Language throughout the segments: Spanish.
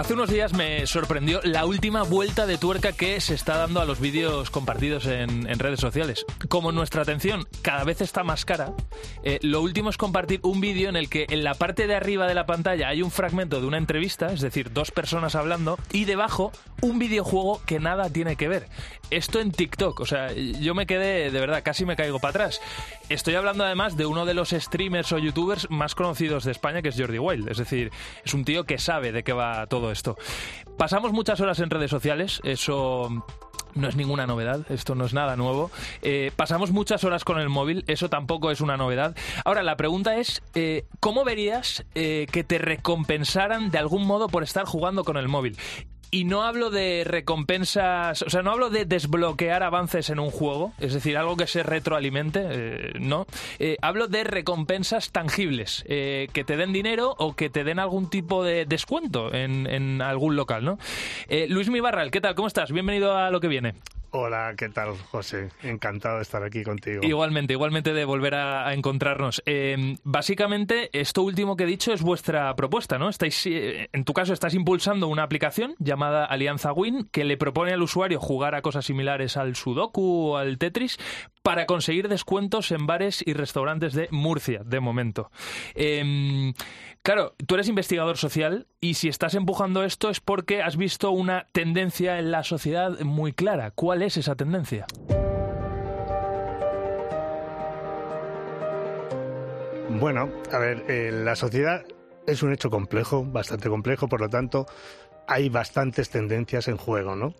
Hace unos días me sorprendió la última vuelta de tuerca que se está dando a los vídeos compartidos en, redes sociales. Como nuestra atención cada vez está más cara, eh, lo último es compartir un vídeo en el que en la parte de arriba de la pantalla hay un fragmento de una entrevista, es decir, dos personas hablando, y debajo un videojuego que nada tiene que ver. Esto en TikTok, o sea, yo me quedé, de verdad, casi me caigo para atrás. Estoy hablando además de uno de los streamers o youtubers más conocidos de España, que es Jordi Wild. Es decir, es un tío que sabe de qué va todo esto. Pasamos muchas horas en redes sociales, eso no es ninguna novedad, esto no es nada nuevo. Eh, pasamos muchas horas con el móvil, eso tampoco es una novedad. Ahora, la pregunta es, eh, ¿cómo verías eh, que te recompensaran de algún modo por estar jugando con el móvil? Y no hablo de recompensas, o sea, no hablo de desbloquear avances en un juego, es decir, algo que se retroalimente, eh, no. Eh, hablo de recompensas tangibles, eh, que te den dinero o que te den algún tipo de descuento en, en algún local, ¿no? Luis Mibarral, ¿qué tal? ¿Cómo estás? Bienvenido a lo que viene. Hola, ¿qué tal, José? Encantado de estar aquí contigo. Igualmente, igualmente de volver a, encontrarnos. Eh, básicamente, esto último que he dicho es vuestra propuesta, ¿no? Estáis, eh, en tu caso, estás impulsando una aplicación llamada Alianza Win que le propone al usuario jugar a cosas similares al Sudoku o al Tetris para conseguir descuentos en bares y restaurantes de Murcia, de momento. Em, claro, tú eres investigador social y si estás empujando esto es porque has visto una tendencia en la sociedad muy clara. ¿Cuál es esa tendencia? Bueno, a ver, eh, la sociedad es un hecho complejo, bastante complejo, por lo tanto, hay bastantes tendencias en juego, ¿no?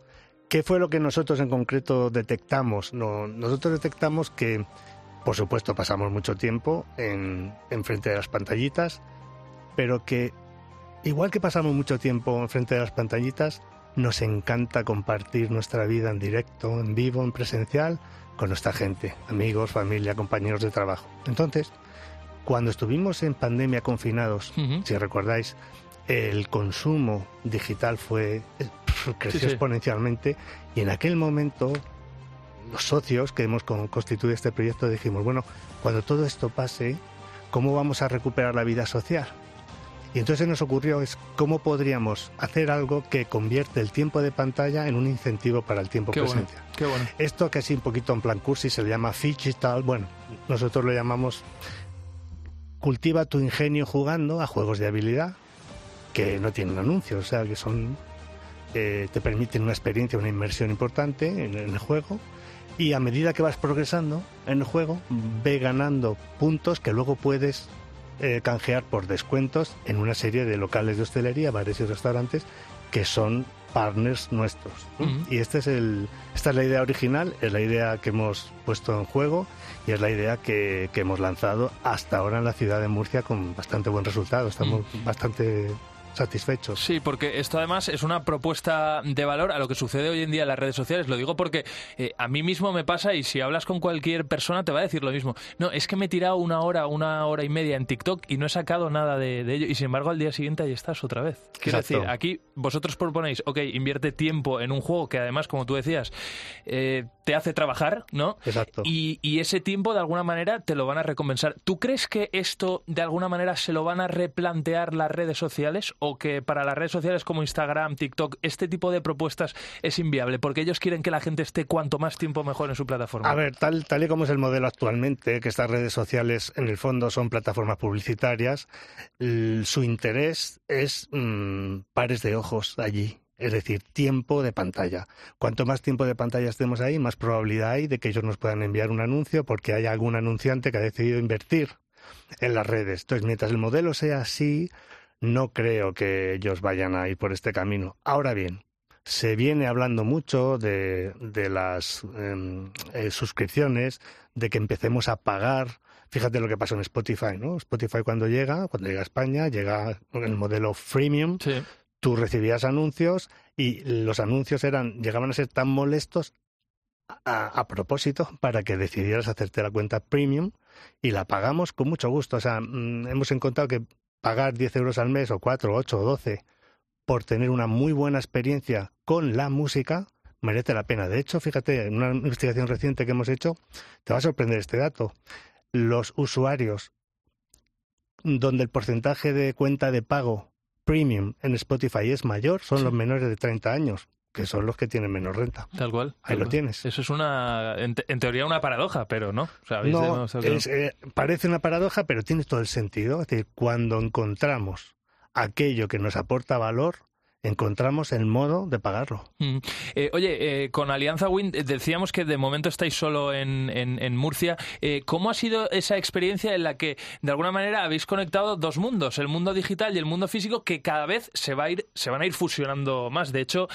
¿Qué fue lo que nosotros en concreto detectamos? nosotros detectamos que, por supuesto, pasamos mucho tiempo en, frente de las pantallitas, pero que, igual que pasamos mucho tiempo en frente de las pantallitas, nos encanta compartir nuestra vida en directo, en vivo, en presencial, con nuestra gente, amigos, familia, compañeros de trabajo. Entonces, cuando estuvimos en pandemia confinados, si recordáis, el consumo digital fue creció exponencialmente y en aquel momento los socios que hemos constituido este proyecto dijimos, bueno, cuando todo esto pase, ¿cómo vamos a recuperar la vida social? Y entonces nos ocurrió es cómo podríamos hacer algo que convierte el tiempo de pantalla en un incentivo para el tiempo presencial. qué bueno. Esto que así un poquito en plan cursi se le llama digital, bueno, nosotros lo llamamos cultiva tu ingenio jugando a juegos de habilidad que no tienen anuncios, o sea, que son eh, te permiten una experiencia, una inmersión importante en, el juego y a medida que vas progresando en el juego, ve ganando puntos que luego puedes eh, canjear por descuentos en una serie de locales de hostelería, bares y restaurantes que son partners nuestros. Y este es el, esta es la idea original, es la idea que hemos puesto en juego y es la idea que, que hemos lanzado hasta ahora en la ciudad de Murcia con bastante buen resultado. Estamos bastante satisfechos. Sí, porque esto además es una propuesta de valor a lo que sucede hoy en día en las redes sociales. Lo digo porque eh, a mí mismo me pasa y si hablas con cualquier persona te va a decir lo mismo. No, es que me he tirado una hora, una hora y media en TikTok y no he sacado nada de, ello y sin embargo al día siguiente ahí estás otra vez. Quiero decir, aquí vosotros proponéis, ok, invierte tiempo en un juego que además, como tú decías, eh, te hace trabajar, ¿no? Exacto. Y, y ese tiempo de alguna manera te lo van a recompensar. ¿Tú crees que esto de alguna manera se lo van a replantear las redes sociales o que para las redes sociales como Instagram, TikTok, este tipo de propuestas es inviable porque ellos quieren que la gente esté cuanto más tiempo mejor en su plataforma. A ver, tal, tal y como es el modelo actualmente, que estas redes sociales en el fondo son plataformas publicitarias, su interés es mm, pares de ojos allí. Es decir, tiempo de pantalla. Cuanto más tiempo de pantalla estemos ahí, más probabilidad hay de que ellos nos puedan enviar un anuncio porque hay algún anunciante que ha decidido invertir en las redes. Entonces, mientras el modelo sea así, no creo que ellos vayan a ir por este camino. Ahora bien, se viene hablando mucho de, las em, eh, suscripciones, de que empecemos a pagar. Fíjate lo que pasó en Spotify, ¿no? Spotify cuando llega, cuando llega a España, llega el modelo freemium. Tú recibías anuncios y los anuncios eran llegaban a ser tan molestos a, propósito para que decidieras hacerte la cuenta premium y la pagamos con mucho gusto. O sea, mm, hemos encontrado que pagar 10 euros al mes o 4, 8 o 12 por tener una muy buena experiencia con la música merece la pena. De hecho, fíjate, en una investigación reciente que hemos hecho, te va a sorprender este dato. Los usuarios donde el porcentaje de cuenta de pago premium en Spotify es mayor son los menores de 30 años que son los que tienen menos renta. Tal cual. Ahí lo tienes. Eso es una, en, teoría, una paradoja, pero no. no, eh, parece una paradoja, pero tiene todo el sentido. Es decir, cuando encontramos aquello que nos aporta valor, encontramos el modo de pagarlo. Mm. Eh, oye, eh, con Alianza Wind eh, decíamos que de momento estáis solo en, en, Murcia. ¿Cómo ha sido esa experiencia en la que de alguna manera habéis conectado dos mundos, el mundo digital y el mundo físico, que cada vez se va a ir, se van a ir fusionando más? De hecho,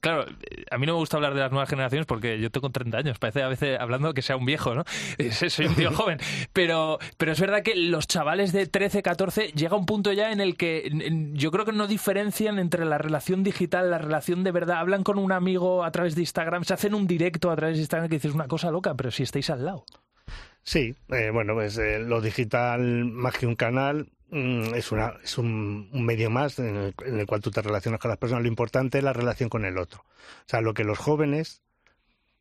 claro, a mí no me gusta hablar de las nuevas generaciones porque yo tengo 30 años, parece a veces hablando que sea un viejo, ¿no? Soy un tío joven, pero, pero es verdad que los chavales de 13, 14 llega un punto ya en el que yo creo que no diferencian entre la relación digital, la relación de verdad. Hablan con un amigo a través de Instagram, se hacen un directo a través de Instagram que dices una cosa loca, pero si estáis al lado. Sí, eh, bueno, pues eh, lo digital más que un canal mm, es, una, es un, medio más en el, en el, cual tú te relacionas con las personas. Lo importante es la relación con el otro. O sea, lo que los jóvenes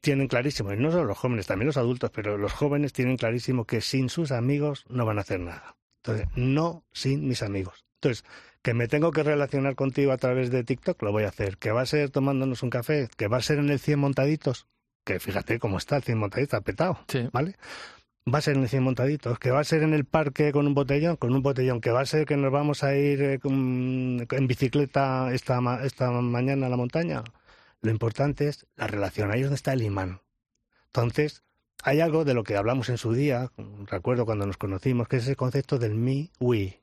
tienen clarísimo, y no solo los jóvenes, también los adultos, pero los jóvenes tienen clarísimo que sin sus amigos no van a hacer nada. Entonces, no sin mis amigos. Entonces, que me tengo que relacionar contigo a través de TikTok, lo voy a hacer. Que va a ser tomándonos un café, que va a ser en el 100 montaditos, que fíjate cómo está el 100 montaditos, petado, ¿vale? Va a ser en el 100 montaditos, que va a ser en el parque con un botellón, con un botellón, que va a ser que nos vamos a ir eh, en bicicleta esta, esta mañana a la montaña. Lo importante es la relación, ahí es donde está el imán. Entonces, hay algo de lo que hablamos en su día, recuerdo cuando nos conocimos, que es ese concepto del me, we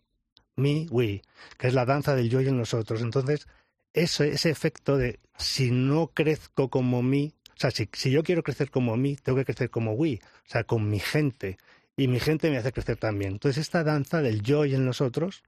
me, we, que es la danza del yo y el nosotros. Entonces, ese, ese efecto de si no crezco como mí, o sea, si, si yo quiero crecer como mí, tengo que crecer como we, o sea, con mi gente. Y mi gente me hace crecer también. Entonces, esta danza del yo y el nosotros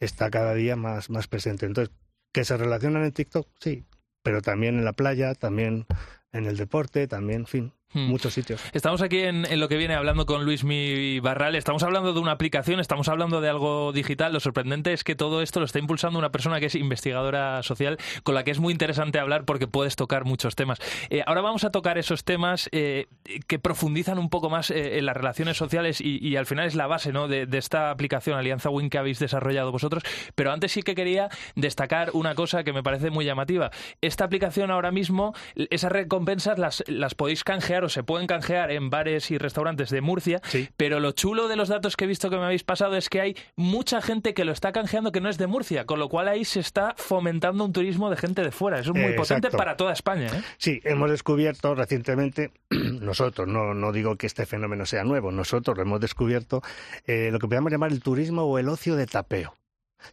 está cada día más, más presente. Entonces, que se relacionan en TikTok, sí, pero también en la playa, también en el deporte, también, en fin. Muchos sitios. Estamos aquí en, lo que viene hablando con Luis Mi Barral. Estamos hablando de una aplicación, estamos hablando de algo digital. Lo sorprendente es que todo esto lo está impulsando una persona que es investigadora social, con la que es muy interesante hablar porque puedes tocar muchos temas. Eh, ahora vamos a tocar esos temas eh, que profundizan un poco más eh, en las relaciones sociales y, al final es la base ¿no? de, esta aplicación Alianza Win que habéis desarrollado vosotros. Pero antes sí que quería destacar una cosa que me parece muy llamativa. Esta aplicación ahora mismo, esas recompensas las, las podéis canjear se pueden canjear en bares y restaurantes de Murcia, pero lo chulo de los datos que he visto que me habéis pasado es que hay mucha gente que lo está canjeando que no es de Murcia, con lo cual ahí se está fomentando un turismo de gente de fuera. Eso es muy potente para toda España. ¿eh? Sí, hemos descubierto recientemente, nosotros, no, no digo que este fenómeno sea nuevo, nosotros lo hemos descubierto, eh, lo que podemos llamar el turismo o el ocio de tapeo.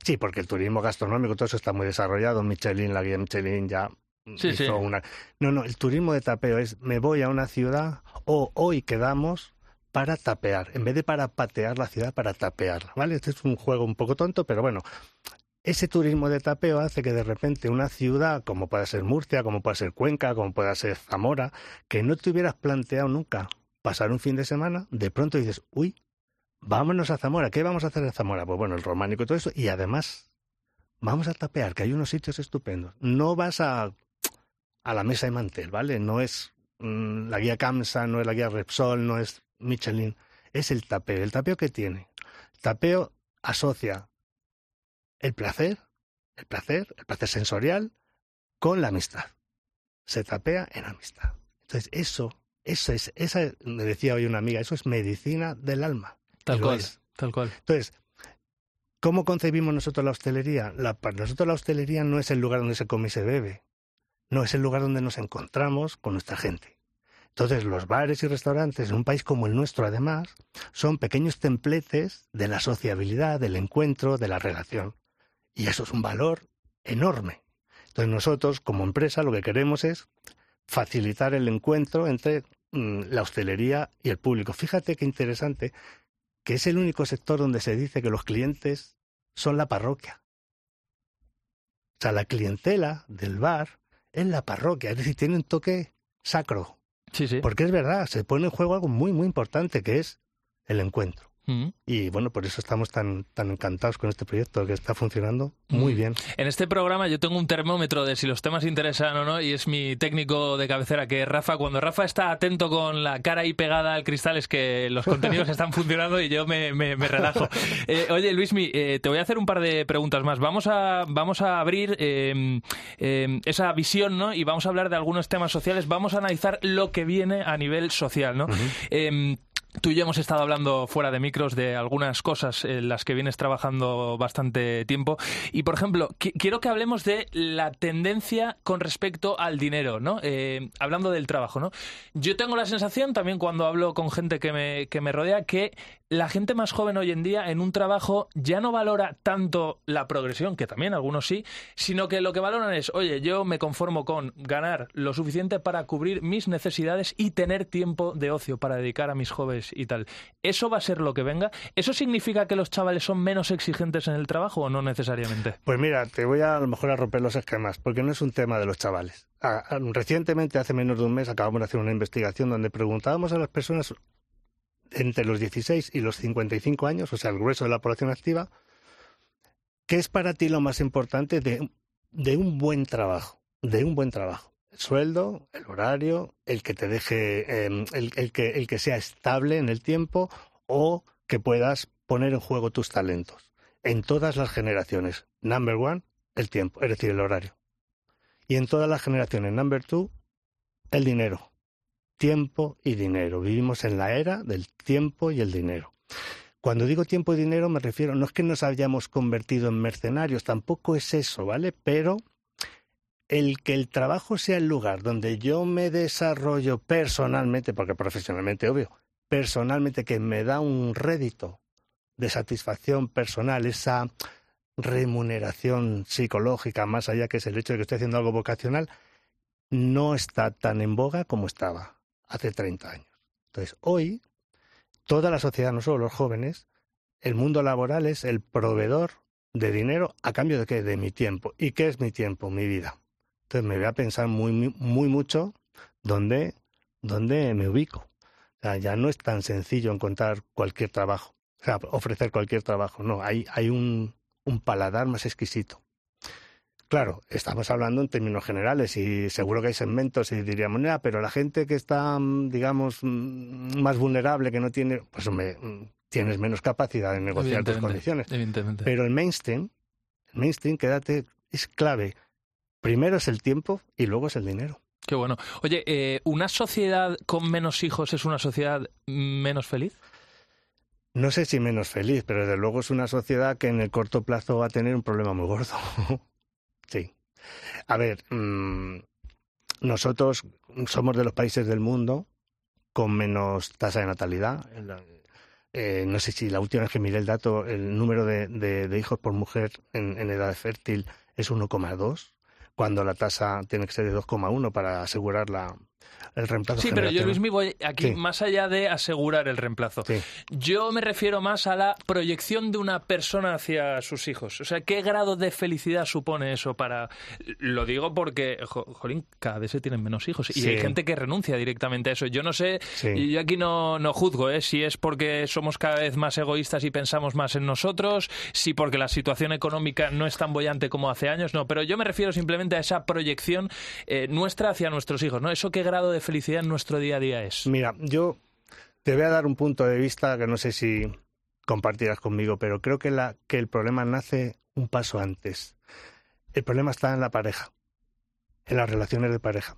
Sí, porque el turismo gastronómico, todo eso está muy desarrollado. Michelin, la guía Michelin ya Sí, sí. No, no, el turismo de tapeo es me voy a una ciudad o hoy quedamos para tapear, en vez de para patear la ciudad, para tapearla, ¿vale? Este es un juego un poco tonto, pero bueno, ese turismo de tapeo hace que de repente una ciudad, como pueda ser Murcia, como pueda ser Cuenca, como pueda ser Zamora, que no te hubieras planteado nunca pasar un fin de semana, de pronto dices, uy, vámonos a Zamora, ¿qué vamos a hacer en Zamora? Pues bueno, el románico y todo eso, y además vamos a tapear, que hay unos sitios estupendos. No vas a, a la mesa de mantel, ¿vale? No es mm, la guía Camsa, no es la guía Repsol, no es Michelin, es el tapeo. ¿El tapeo que tiene? El tapeo asocia el placer, el placer, el placer sensorial, con la amistad. Se tapea en amistad. Entonces, eso, eso es, esa, me decía hoy una amiga, eso es medicina del alma. Tal cual, es. tal cual. Entonces, ¿cómo concebimos nosotros la hostelería? La- para nosotros la hostelería no es el lugar donde se come y se bebe. No, es el lugar donde nos encontramos con nuestra gente. Entonces, los bares y restaurantes en un país como el nuestro, además, son pequeños templetes de la sociabilidad, del encuentro, de la relación. Y eso es un valor enorme. Entonces, nosotros, como empresa, lo que queremos es facilitar el encuentro entre mm, la hostelería y el público. Fíjate qué interesante que es el único sector donde se dice que los clientes son la parroquia. O sea, la clientela del bar es la parroquia, es decir, tiene un toque sacro. Sí, sí. Porque es verdad, se pone en juego algo muy, muy importante, que es el encuentro. Mm. Y bueno, por eso estamos tan, tan encantados con este proyecto, que está funcionando muy Mm. bien. En este programa yo tengo un termómetro de si los temas interesan o no y es mi técnico de cabecera que Rafa. Cuando Rafa está atento con la cara ahí pegada al cristal es que los contenidos están funcionando y yo me, me- me relajo. Eh, oye, Luismi, eh, te voy a hacer un par de preguntas más. Vamos a, vamos a abrir eh, eh, esa visión ¿no? y vamos a hablar de algunos temas sociales. Vamos a analizar lo que viene a nivel social. ¿no? Tú y yo hemos estado hablando fuera de micros de algunas cosas en las que vienes trabajando bastante tiempo. Y, por ejemplo, qui- quiero que hablemos de la tendencia con respecto al dinero, ¿no? Eh, hablando del trabajo, ¿no? Yo tengo la sensación, también cuando hablo con gente que me, que me rodea, que la gente más joven hoy en día en un trabajo ya no valora tanto la progresión, que también algunos sí, sino que lo que valoran es, oye, yo me conformo con ganar lo suficiente para cubrir mis necesidades y tener tiempo de ocio para dedicar a mis jóvenes y tal. ¿Eso va a ser lo que venga? ¿Eso significa que los chavales son menos exigentes en el trabajo o no necesariamente? Pues mira, te voy a, a lo mejor a romper los esquemas, porque no es un tema de los chavales. Ah, ah, recientemente, hace menos de un mes, acabamos de hacer una investigación donde preguntábamos a las personas entre los 16 y los 55 años, o sea, el grueso de la población activa, ¿qué es para ti lo más importante de, un buen trabajo? De un buen trabajo. El sueldo, el horario, el que te deje, eh, el, el que, el que sea estable en el tiempo o que puedas poner en juego tus talentos. En todas las generaciones. Number one, el tiempo, es decir, el horario. Y en todas las generaciones, number two, el dinero. Tiempo y dinero. Vivimos en la era del tiempo y el dinero. Cuando digo tiempo y dinero me refiero, no es que nos hayamos convertido en mercenarios, tampoco es eso, ¿vale? Pero el que el trabajo sea el lugar donde yo me desarrollo personalmente, porque profesionalmente, obvio, personalmente que me da un rédito de satisfacción personal, esa remuneración psicológica, más allá que es el hecho de que estoy haciendo algo vocacional, no está tan en boga como estaba hace 30 años. Entonces, hoy, toda la sociedad, no solo los jóvenes, el mundo laboral es el proveedor de dinero a cambio de qué? De mi tiempo. ¿Y qué es mi tiempo? Mi vida. Entonces me voy a pensar muy, muy, mucho dónde, dónde me ubico. Ya no es tan sencillo encontrar cualquier trabajo, o sea, ofrecer cualquier trabajo. No, hay, hay un, un paladar más exquisito. Claro, estamos hablando en términos generales y seguro que hay segmentos y diríamos, "Nah, pero la gente que está, mm, digamos, mm, más vulnerable, que no tiene, pues hombre, mm, tienes menos capacidad de negociar tus condiciones. Evidentemente. Pero el mainstream, el mainstream, quédate, es clave. Primero es el tiempo y luego es el dinero. Qué bueno. Oye, eh, ¿una sociedad con menos hijos es una sociedad menos feliz? No sé si menos feliz, pero desde luego es una sociedad que en el corto plazo va a tener un problema muy gordo. sí. A ver, mm, nosotros somos de los países del mundo con menos tasa de natalidad. Eh, no sé si la última vez que miré el dato, el número de, hijos por mujer en edad fértil es 1,2, cuando la tasa tiene que ser de 2,1 para asegurar la, el reemplazo Sí, pero yo. Luis, voy aquí Sí. más allá de asegurar el reemplazo. Sí. Yo me refiero más a la proyección de una persona hacia sus hijos. O sea, ¿qué grado de felicidad supone eso para...? Lo digo porque, jo- jolín, cada vez se tienen menos hijos. Y Sí. hay gente que renuncia directamente a eso. Yo no sé, yo aquí no, no juzgo, ¿eh? si es porque somos cada vez más egoístas y pensamos más en nosotros, si porque la situación económica no es tan bollante como hace años, no. Pero yo me refiero simplemente a esa proyección eh, nuestra hacia nuestros hijos, ¿no? ¿Eso qué grado de felicidad en nuestro día a día es? Mira, yo te voy a dar un punto de vista que no sé si compartirás conmigo, pero creo que, el problema nace un paso antes. El problema está en la pareja, en las relaciones de pareja.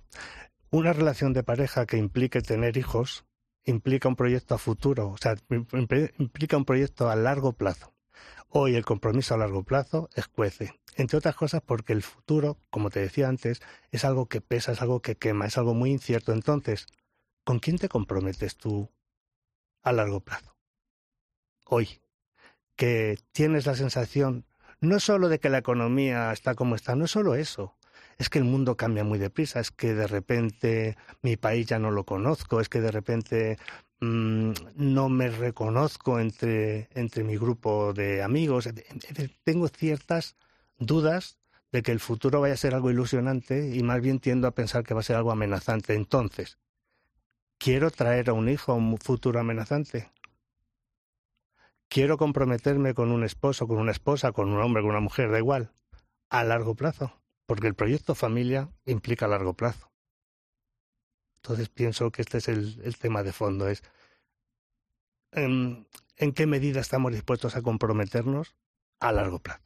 Una relación de pareja que implique tener hijos implica un proyecto a futuro, o sea, impl- implica un proyecto a largo plazo. Hoy el compromiso a largo plazo escuece, entre otras cosas porque el futuro, como te decía antes, es algo que pesa, es algo que quema, es algo muy incierto. Entonces, ¿con quién te comprometes tú a largo plazo? Hoy, que tienes la sensación no solo de que la economía está como está, no es solo eso, es que el mundo cambia muy deprisa, es que de repente mi país ya no lo conozco, es que de repente mm, no me reconozco entre, entre mi grupo de amigos. Tengo ciertas dudas de que el futuro vaya a ser algo ilusionante y más bien tiendo a pensar que va a ser algo amenazante. Entonces, ¿quiero traer a un hijo a un futuro amenazante? ¿Quiero comprometerme con un esposo, con una esposa, con un hombre, con una mujer, da igual, a largo plazo? Porque el proyecto familia implica largo plazo. Entonces pienso que este es el, tema de fondo, es ¿en, en qué medida estamos dispuestos a comprometernos a largo plazo.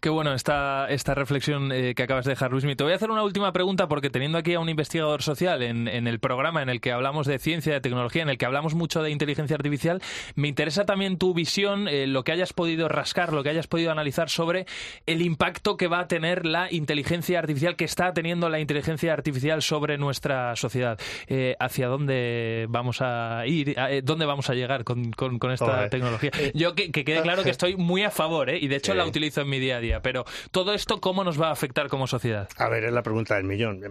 Qué bueno esta, esta reflexión eh, que acabas de dejar, Luis. Te voy a hacer una última pregunta porque teniendo aquí a un investigador social en, en el programa en el que hablamos de ciencia, de tecnología, en el que hablamos mucho de inteligencia artificial, me interesa también tu visión, eh, lo que hayas podido rascar, lo que hayas podido analizar sobre el impacto que va a tener la inteligencia artificial, que está teniendo la inteligencia artificial sobre nuestra sociedad. Eh, ¿Hacia dónde vamos a ir? Eh, ¿Dónde vamos a llegar con, con- con esta tecnología? Yo que, que quede claro que estoy muy a favor, ¿eh? y de hecho Sí. la utilizo en mi día a día. Pero todo esto, ¿cómo nos va a afectar como sociedad? A ver, es la pregunta del millón.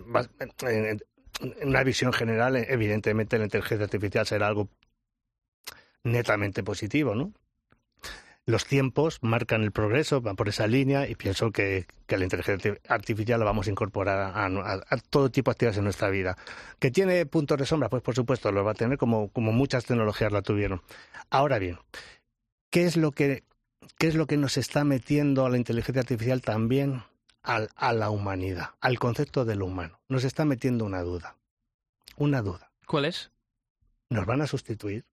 En una visión general, evidentemente la inteligencia artificial será algo netamente positivo, ¿no? Los tiempos marcan el progreso, van por esa línea y pienso que, que la inteligencia artificial la vamos a incorporar a todo tipo de actividades en nuestra vida. ¿Que tiene puntos de sombra? Pues por supuesto, lo va a tener como, como muchas tecnologías la tuvieron. Ahora bien, ¿qué es lo que, qué es lo que nos está metiendo a la inteligencia artificial también al- a la humanidad, al concepto del humano? Nos está metiendo una duda. Una duda. ¿Cuál es? ¿Nos van a sustituir?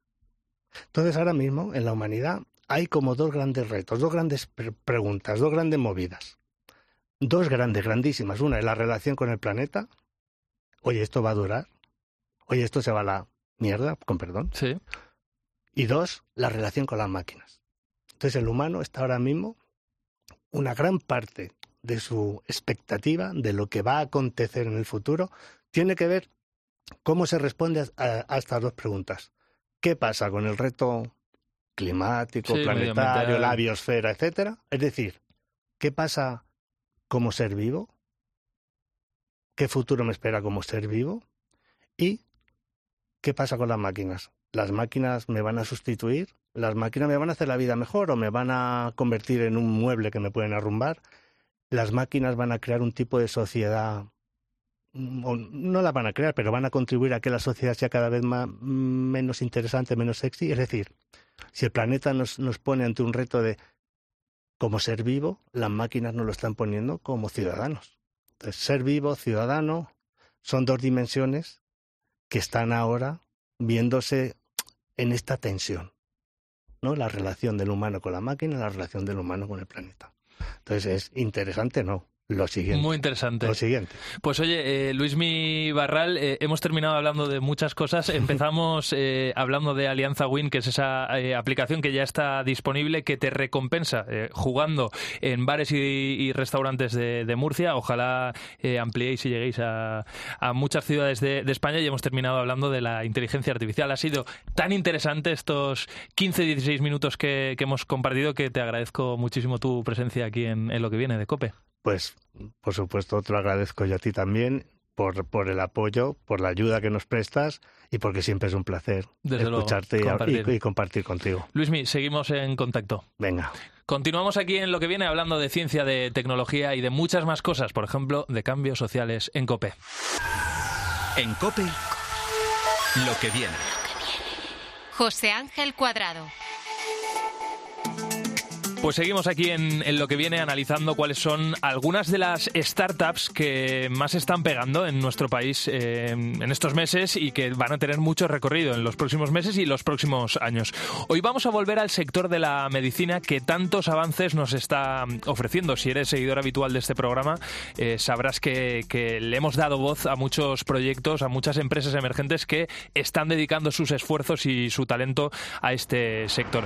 Entonces ahora mismo en la humanidad hay como dos grandes retos, dos grandes pre- preguntas, dos grandes movidas. Dos grandes, grandísimas. Una es la relación con el planeta. Oye, ¿esto va a durar? Oye, ¿esto se va a la mierda? Con perdón. Sí. Y dos, la relación con las máquinas. Entonces el humano está ahora mismo, una gran parte de su expectativa de lo que va a acontecer en el futuro tiene que ver cómo se responde a, a estas dos preguntas. ¿Qué pasa con el reto climático, Sí, planetario, la biosfera, etcétera? Es decir, ¿qué pasa como ser vivo? ¿Qué futuro me espera como ser vivo? ¿Y qué pasa con las máquinas? ¿Las máquinas me van a sustituir? ¿Las máquinas me van a hacer la vida mejor o me van a convertir en un mueble que me pueden arrumbar? ¿Las máquinas van a crear un tipo de sociedad? mm, o no la van a crear, pero van a contribuir a que la sociedad sea cada vez más, menos interesante, menos sexy. Es decir, si el planeta nos, nos pone ante un reto de como ser vivo, las máquinas nos lo están poniendo como ciudadanos. Entonces, ser vivo, ciudadano, son dos dimensiones que están ahora viéndose en esta tensión, ¿no? La relación del humano con la máquina, la relación del humano con el planeta. Entonces es interesante, ¿no? Lo siguiente. Muy interesante. Lo siguiente. Pues oye, eh, Luismi Barral, eh, hemos terminado hablando de muchas cosas. Empezamos eh, hablando de Alianza Win, que es esa eh, aplicación que ya está disponible, que te recompensa jugando en bares y, y restaurantes de, de Murcia. Ojalá ampliéis y lleguéis a, a muchas ciudades de, de España. Y hemos terminado hablando de la inteligencia artificial. Ha sido tan interesante estos 15-16 minutos que, que hemos compartido que te agradezco muchísimo tu presencia aquí en, en lo que viene de COPE. Pues, por supuesto, te lo agradezco yo a ti también. por, por el apoyo, por la ayuda que nos prestas y porque siempre es un placer escucharte y, compartir contigo. Luismi, seguimos en contacto. Venga. Continuamos aquí en lo que viene hablando de ciencia, de tecnología y de muchas más cosas, por ejemplo, de cambios sociales en COPE. En COPE, lo que viene. José Ángel Cuadrado. Pues seguimos aquí en, lo que viene analizando cuáles son algunas de las startups que más están pegando en nuestro país eh, en estos meses y que van a tener mucho recorrido en los próximos meses y los próximos años. Hoy vamos a volver al sector de la medicina que tantos avances nos está ofreciendo. Si eres seguidor habitual de este programa, eh, sabrás que le hemos dado voz a muchos proyectos, a muchas empresas emergentes que están dedicando sus esfuerzos y su talento a este sector.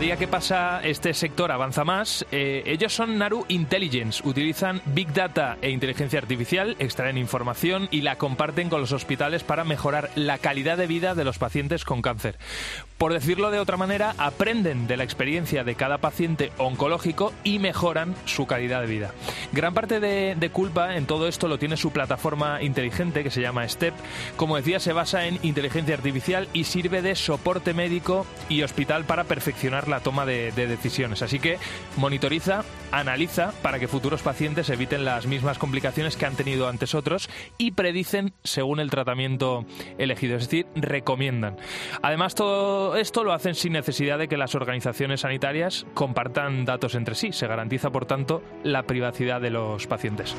Día que pasa este sector avanza más. Eh, ellos son Naru Intelligence, utilizan Big Data e inteligencia artificial, extraen información y la comparten con los hospitales para mejorar la calidad de vida de los pacientes con cáncer. Por decirlo de otra manera, aprenden de la experiencia de cada paciente oncológico y mejoran su calidad de vida. Gran parte de, culpa en todo esto lo tiene su plataforma inteligente que se llama STEP. Como decía, se basa en inteligencia artificial y sirve de soporte médico y hospital para perfeccionar la toma de, decisiones. Así que monitoriza, analiza para que futuros pacientes eviten las mismas complicaciones que han tenido antes otros y predicen según el tratamiento elegido, es decir, recomiendan. Además, todo esto lo hacen sin necesidad de que las organizaciones sanitarias compartan datos entre sí. Se garantiza, por tanto, la privacidad de los pacientes.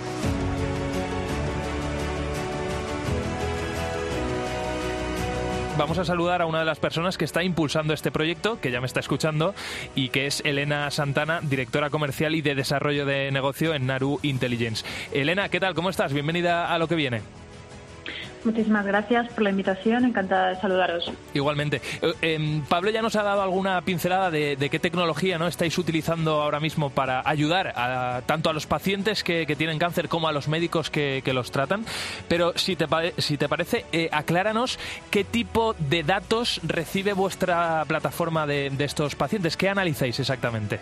vamos a saludar a una de las personas que está impulsando este proyecto, que ya me está escuchando, y que es Elena Santana, directora comercial y de desarrollo de negocio en Naru Intelligence. Elena, ¿qué tal? ¿Cómo estás? Bienvenida a lo que viene. Muchísimas gracias por la invitación, encantada de saludaros. Igualmente. Eh, em, Pablo ya nos ha dado alguna pincelada de, qué tecnología no estáis utilizando ahora mismo para ayudar a, tanto a los pacientes que, tienen cáncer como a los médicos que, los tratan. Pero si te, si te parece, eh, acláranos qué tipo de datos recibe vuestra plataforma de estos pacientes. ¿Qué analizáis exactamente?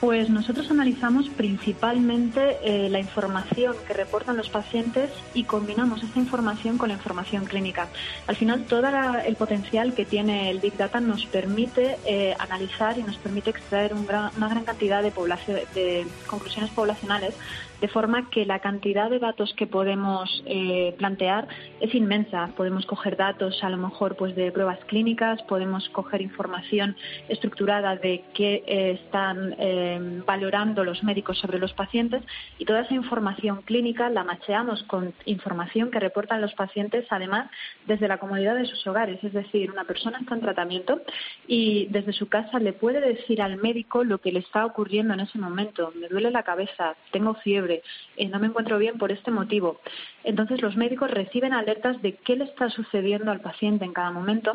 Pues nosotros analizamos principalmente eh, la información que reportan los pacientes y combinamos esa información con la información clínica. Al final, todo el potencial que tiene el Big Data nos permite eh, analizar y nos permite extraer una gran cantidad de conclusiones poblacionales de forma que la cantidad de datos que podemos eh, plantear es inmensa. Podemos coger datos a lo mejor pues de pruebas clínicas, podemos coger información estructurada de qué eh, están eh, valorando los médicos sobre los pacientes y toda esa información clínica la macheamos con información que reportan los pacientes además desde la comodidad de sus hogares. Es decir, una persona está en tratamiento y desde su casa le puede decir al médico lo que le está ocurriendo en ese momento. Me duele la cabeza, tengo fiebre eh, no me encuentro bien por este motivo. Entonces los médicos reciben alertas de qué le está sucediendo al paciente en cada momento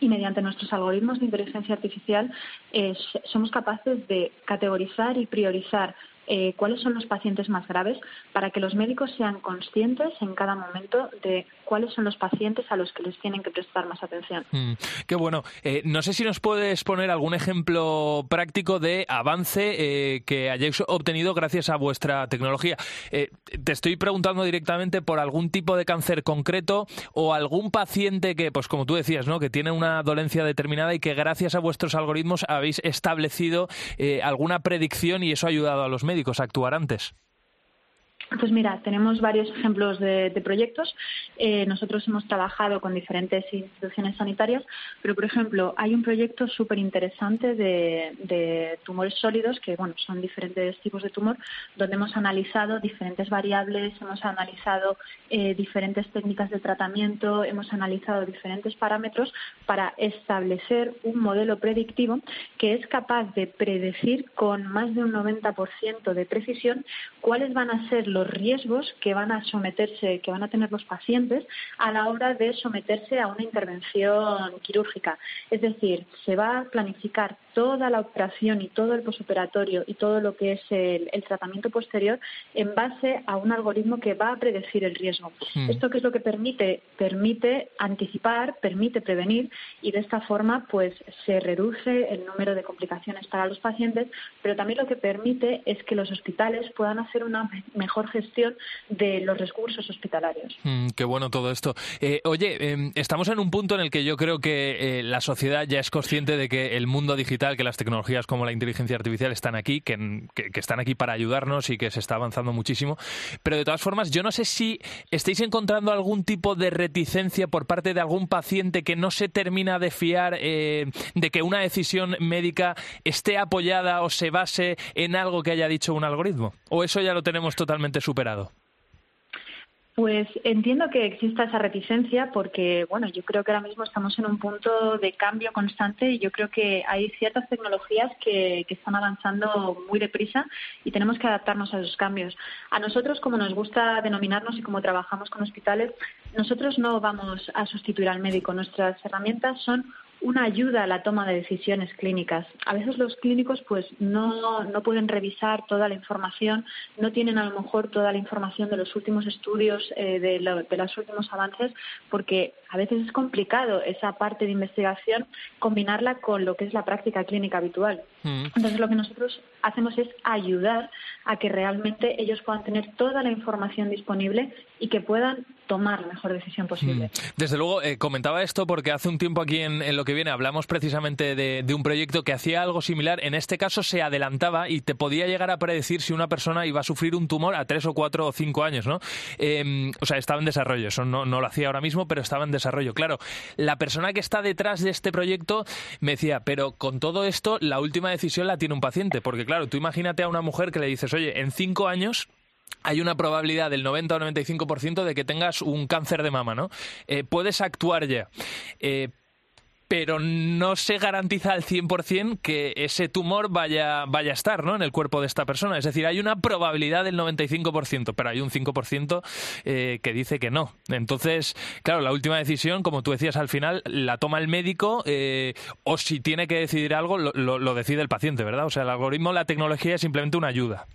y mediante nuestros algoritmos de inteligencia artificial eh, somos capaces de categorizar y priorizar eh, cuáles son los pacientes más graves para que los médicos sean conscientes en cada momento de cuáles son los pacientes a los que les tienen que prestar más atención. Mm, qué bueno. Eh, no sé si nos puedes poner algún ejemplo práctico de avance eh, que hayáis obtenido gracias a vuestra tecnología. te estoy preguntando directamente por algún tipo de cáncer concreto o algún paciente que, pues como tú decías, ¿no? que tiene una dolencia determinada y que gracias a vuestros algoritmos habéis establecido alguna predicción y eso ha ayudado a los médicos médicos actuar antes? Pues mira, tenemos varios ejemplos de, proyectos. Eh, nosotros hemos trabajado con diferentes instituciones sanitarias, pero por ejemplo, hay un proyecto súper interesante de, tumores sólidos, que bueno, son diferentes tipos de tumor, donde hemos analizado diferentes variables, hemos analizado eh, diferentes técnicas de tratamiento, hemos analizado diferentes parámetros para establecer un modelo predictivo que es capaz de predecir con más de un 90% de precisión cuáles van a ser los riesgos que van a someterse, que van a tener los pacientes a la hora de someterse a una intervención quirúrgica. Es decir, se va a planificar toda la operación y todo el posoperatorio y todo lo que es el, tratamiento posterior en base a un algoritmo que va a predecir el riesgo. Hmm. ¿Esto qué es lo que permite? Permite anticipar, permite prevenir y de esta forma pues se reduce el número de complicaciones para los pacientes, pero también lo que permite es que los hospitales puedan hacer una mejor gestión de los recursos hospitalarios. Hmm, qué bueno todo esto. Eh, oye, em, estamos en un punto en el que yo creo que eh, la sociedad ya es consciente de que el mundo digital, que las tecnologías como la inteligencia artificial están aquí, que, están aquí para ayudarnos y que se está avanzando muchísimo. Pero de todas formas, yo no sé si estáis encontrando algún tipo de reticencia por parte de algún paciente que no se termina de fiar eh, de que una decisión médica esté apoyada o se base en algo que haya dicho un algoritmo. ¿O eso ya lo tenemos totalmente superado? Pues entiendo que exista esa reticencia porque, bueno, yo creo que ahora mismo estamos en un punto de cambio constante y yo creo que hay ciertas tecnologías que, que, están avanzando muy deprisa y tenemos que adaptarnos a esos cambios. A nosotros, como nos gusta denominarnos y como trabajamos con hospitales, nosotros no vamos a sustituir al médico. Nuestras herramientas son una ayuda a la toma de decisiones clínicas. A veces los clínicos pues no, no pueden revisar toda la información, no tienen a lo mejor toda la información de los últimos estudios, eh, de, de los últimos avances, porque a veces es complicado esa parte de investigación combinarla con lo que es la práctica clínica habitual. Mm. Entonces lo que nosotros hacemos es ayudar a que realmente ellos puedan tener toda la información disponible y que puedan tomar la mejor decisión posible. Mm. Desde luego, eh, comentaba esto porque hace un tiempo aquí en, lo que viene hablamos precisamente de, un proyecto que hacía algo similar. En este caso se adelantaba y te podía llegar a predecir si una persona iba a sufrir un tumor a tres o cuatro o cinco años, ¿no? Em, o sea, estaba en desarrollo. Eso no, no lo hacía ahora mismo, pero estaba en desarrollo. Claro, la persona que está detrás de este proyecto me decía, pero con todo esto, la última decisión la tiene un paciente. Porque claro, tú imagínate a una mujer que le dices, oye, en cinco años hay una probabilidad del 90 o 95% de que tengas un cáncer de mama, ¿no? Eh, puedes actuar ya. Eh, pero no se garantiza al 100% que ese tumor vaya, vaya a estar ¿no? en el cuerpo de esta persona. Es decir, hay una probabilidad del 95%, pero hay un 5% eh, que dice que no. Entonces, claro, la última decisión, como tú decías al final, la toma el médico o si tiene que decidir algo, lo, lo decide el paciente, ¿verdad? O sea, el algoritmo, la tecnología es simplemente una ayuda.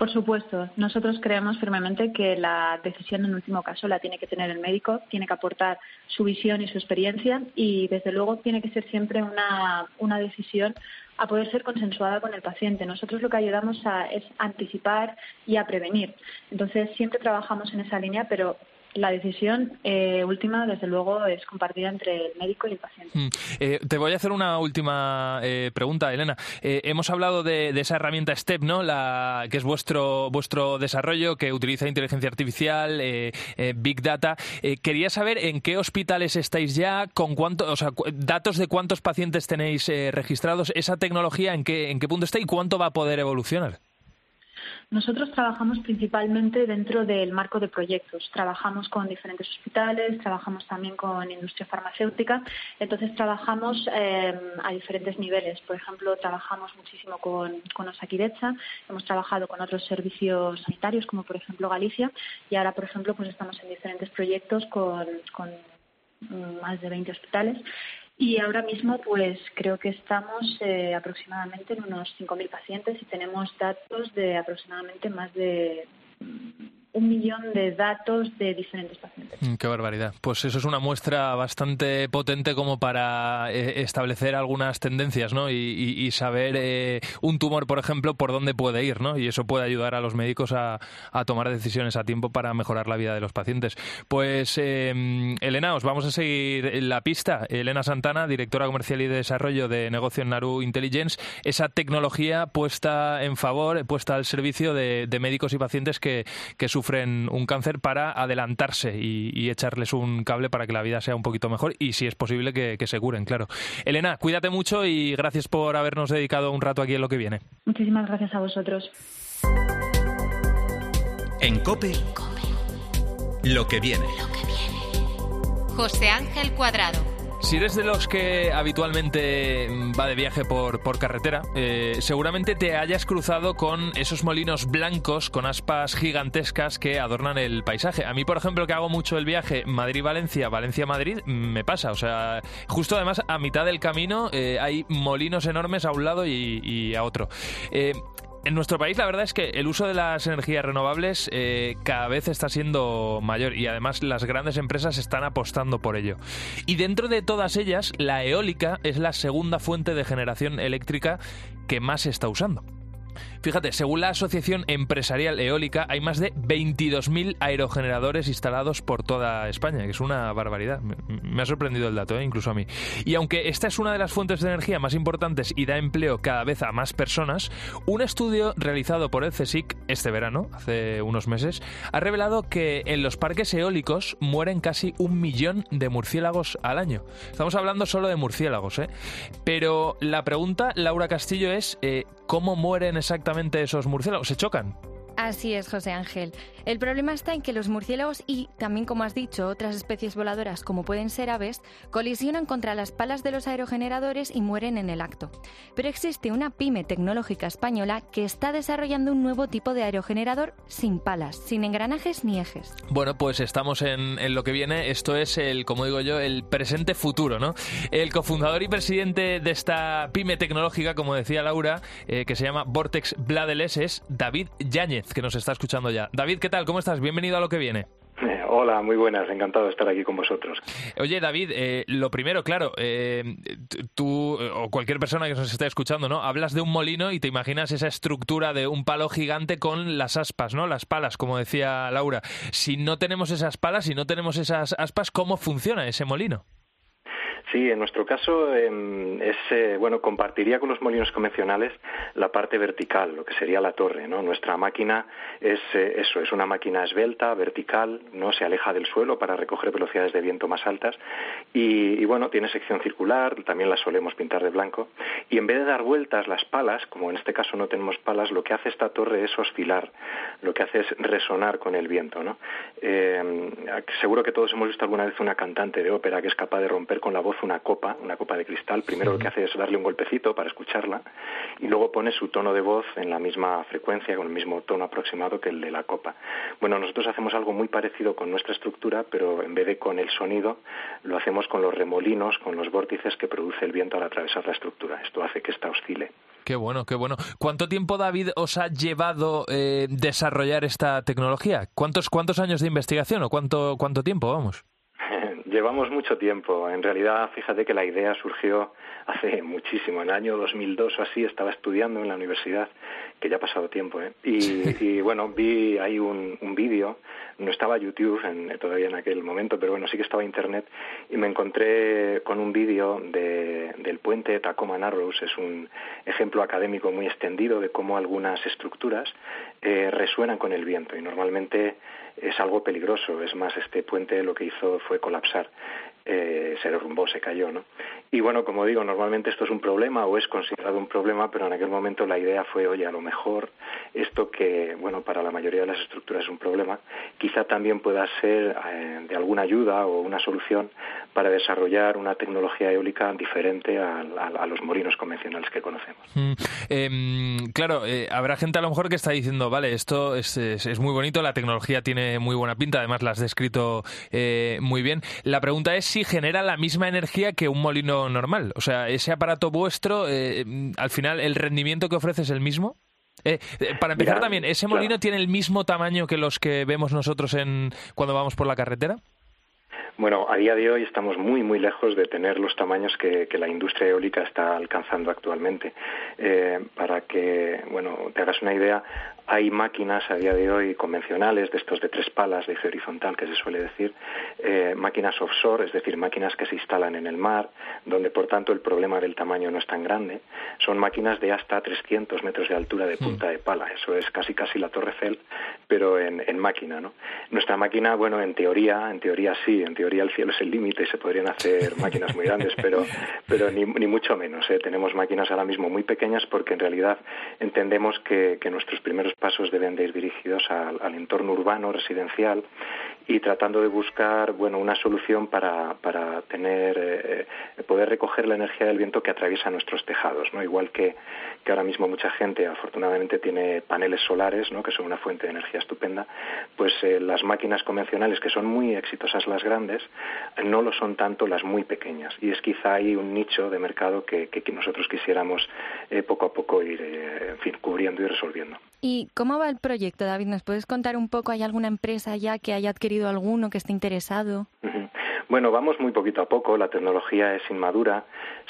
Por supuesto, nosotros creemos firmemente que la decisión en último caso la tiene que tener el médico, tiene que aportar su visión y su experiencia y desde luego tiene que ser siempre una, una decisión a poder ser consensuada con el paciente. Nosotros lo que ayudamos a, es anticipar y a prevenir. Entonces siempre trabajamos en esa línea, pero la decisión eh, última, desde luego, es compartida entre el médico y el paciente. Mm. Eh, te voy a hacer una última eh, pregunta, Elena. hemos hablado de, esa herramienta STEP, ¿no? La, que es vuestro, vuestro desarrollo, que utiliza inteligencia artificial, Big Data. quería saber en qué hospitales estáis ya, con cuánto, o sea, datos de cuántos pacientes tenéis registrados, esa tecnología, en qué, en qué punto está y cuánto va a poder evolucionar. Nosotros trabajamos principalmente dentro del marco de proyectos. Trabajamos con diferentes hospitales, trabajamos también con industria farmacéutica. Entonces trabajamos eh, a diferentes niveles. Por ejemplo, trabajamos muchísimo con, con Osakidecha, hemos trabajado con otros servicios sanitarios, como por ejemplo Galicia, y ahora, por ejemplo, pues estamos en diferentes proyectos con, con más de 20 hospitales y ahora mismo, pues creo que estamos eh, aproximadamente en unos 5.000 pacientes y tenemos datos de aproximadamente más de un millón de datos de diferentes pacientes. Mm, qué barbaridad. Pues eso es una muestra bastante potente como para eh, establecer algunas tendencias, ¿no? Y, saber eh, un tumor, por ejemplo, por dónde puede ir, ¿no? Y eso puede ayudar a los médicos a, tomar decisiones a tiempo para mejorar la vida de los pacientes. Pues, eh, Elena, os vamos a seguir la pista. Elena Santana, directora comercial y de desarrollo de negocio en Naru Intelligence, esa tecnología puesta en favor, puesta al servicio de, médicos y pacientes que, que sufren un cáncer para adelantarse y, echarles un cable para que la vida sea un poquito mejor y si es posible que, se curen, claro. Elena, cuídate mucho y gracias por habernos dedicado un rato aquí en lo que viene. Muchísimas gracias a vosotros. En COPE, lo que viene. José Ángel Cuadrado. Si eres de los que habitualmente va de viaje por, por carretera, eh, seguramente te hayas cruzado con esos molinos blancos con aspas gigantescas que adornan el paisaje. A mí, por ejemplo, que hago mucho el viaje Madrid-Valencia, Valencia-Madrid, me pasa. O sea, justo además a mitad del camino eh, hay molinos enormes a un lado y, a otro. Eh, en nuestro país la verdad es que el uso de las energías renovables eh, cada vez está siendo mayor y además las grandes empresas están apostando por ello. Y dentro de todas ellas, la eólica es la segunda fuente de generación eléctrica que más se está usando. Fíjate, según la Asociación Empresarial Eólica, hay más de 22.000 aerogeneradores instalados por toda España, que es una barbaridad. Me ha sorprendido el dato, ¿eh? incluso a mí. Y aunque esta es una de las fuentes de energía más importantes y da empleo cada vez a más personas, un estudio realizado por el CSIC este verano, hace unos meses, ha revelado que en los parques eólicos mueren casi un millón de murciélagos al año. Estamos hablando solo de murciélagos, ¿eh? Pero la pregunta, Laura Castillo, es eh, ¿cómo mueren exactamente esos murciélagos? ¿Se chocan? Así es, José Ángel. El problema está en que los murciélagos y, también como has dicho, otras especies voladoras como pueden ser aves, colisionan contra las palas de los aerogeneradores y mueren en el acto. Pero existe una pyme tecnológica española que está desarrollando un nuevo tipo de aerogenerador sin palas, sin engranajes ni ejes. Bueno, pues estamos en, lo que viene. Esto es el, como digo yo, el presente futuro, ¿no? El cofundador y presidente de esta pyme tecnológica, como decía Laura, eh, que se llama Vortex Bladeles, es David Yáñez, que nos está escuchando ya. David, ¿qué tal? ¿Cómo estás? Bienvenido a lo que viene. Eh, hola, muy buenas, encantado de estar aquí con vosotros. Oye, David, eh, lo primero, claro, eh, tú o cualquier persona que nos esté escuchando, ¿no? Hablas de un molino y te imaginas esa estructura de un palo gigante con las aspas, ¿no? Las palas, como decía Laura. Si no tenemos esas palas, si no tenemos esas aspas, ¿cómo funciona ese molino? Sí, en nuestro caso em, es eh, bueno compartiría con los molinos convencionales la parte vertical, lo que sería la torre, ¿no? Nuestra máquina es eh, eso, es una máquina esbelta, vertical, no se aleja del suelo para recoger velocidades de viento más altas y, bueno tiene sección circular, también la solemos pintar de blanco y en vez de dar vueltas las palas, como en este caso no tenemos palas, lo que hace esta torre es oscilar, lo que hace es resonar con el viento, ¿no? Em, seguro que todos hemos visto alguna vez una cantante de ópera que es capaz de romper con la voz una copa, una copa de cristal. Primero lo que hace es darle un golpecito para escucharla y luego pone su tono de voz en la misma frecuencia, con el mismo tono aproximado que el de la copa. Bueno, nosotros hacemos algo muy parecido con nuestra estructura, pero en vez de con el sonido, lo hacemos con los remolinos, con los vórtices que produce el viento al atravesar la estructura. Esto hace que esta oscile. Qué bueno, qué bueno. ¿Cuánto tiempo, David, os ha llevado eh, desarrollar esta tecnología? ¿Cuántos, ¿Cuántos años de investigación o cuánto, cuánto tiempo, vamos? Llevamos mucho tiempo. En realidad, fíjate que la idea surgió hace muchísimo. En el año 2002 o así estaba estudiando en la universidad, que ya ha pasado tiempo. ¿eh? Y, bueno, vi ahí un, un vídeo. No estaba YouTube en, todavía en aquel momento, pero bueno, sí que estaba Internet. Y me encontré con un vídeo de, del puente Tacoma Narrows. Es un ejemplo académico muy extendido de cómo algunas estructuras eh, resuenan con el viento. Y normalmente es algo peligroso. Es más, este puente lo que hizo fue colapsar. Eh, se derrumbó, se cayó, ¿no? Y bueno, como digo, normalmente esto es un problema o es considerado un problema, pero en aquel momento la idea fue, oye, a lo mejor esto que, bueno, para la mayoría de las estructuras es un problema, quizá también pueda ser eh, de alguna ayuda o una solución para desarrollar una tecnología eólica diferente a, los molinos convencionales que conocemos. Mm, em, claro, eh, habrá gente a lo mejor que está diciendo, vale, esto es, es, muy bonito, la tecnología tiene muy buena pinta, además la has descrito muy bien. La pregunta es si genera la misma energía que un molino normal. O sea, ese aparato vuestro, eh, al final, ¿el rendimiento que ofrece es el mismo? Eh, eh, para empezar también, ¿ese molino tiene el mismo tamaño que los que vemos nosotros en cuando vamos por la carretera? Bueno, a día de hoy estamos muy, muy lejos de tener los tamaños que, la industria eólica está alcanzando actualmente. para que, bueno, te hagas una idea, hay máquinas a día de hoy convencionales, de estos de tres palas, de eje horizontal, que se suele decir, eh, máquinas offshore, es decir, máquinas que se instalan en el mar, donde por tanto el problema del tamaño no es tan grande. Son máquinas de hasta 300 metros de altura de punta de pala. Eso es casi casi la Torre Eiffel, pero en, máquina, ¿no? Nuestra máquina, bueno, en teoría, en teoría sí, en teoría teoría el cielo es el límite y se podrían hacer máquinas muy grandes, pero, pero ni, ni mucho menos. ¿eh? Tenemos máquinas ahora mismo muy pequeñas porque en realidad entendemos que, que nuestros primeros pasos deben de ir dirigidos al, al entorno urbano, residencial, y tratando de buscar bueno una solución para, para tener eh, poder recoger la energía del viento que atraviesa nuestros tejados no igual que, que ahora mismo mucha gente afortunadamente tiene paneles solares ¿no? que son una fuente de energía estupenda pues eh, las máquinas convencionales que son muy exitosas las grandes no lo son tanto las muy pequeñas. Y es quizá ahí un nicho de mercado que, que, nosotros quisiéramos eh, poco a poco ir en fin cubriendo y resolviendo ¿Y cómo va el proyecto, David? ¿Nos puedes contar un poco? ¿Hay alguna empresa ya que haya adquirido alguno que esté interesado? Bueno, vamos muy poquito a poco, la tecnología es inmadura.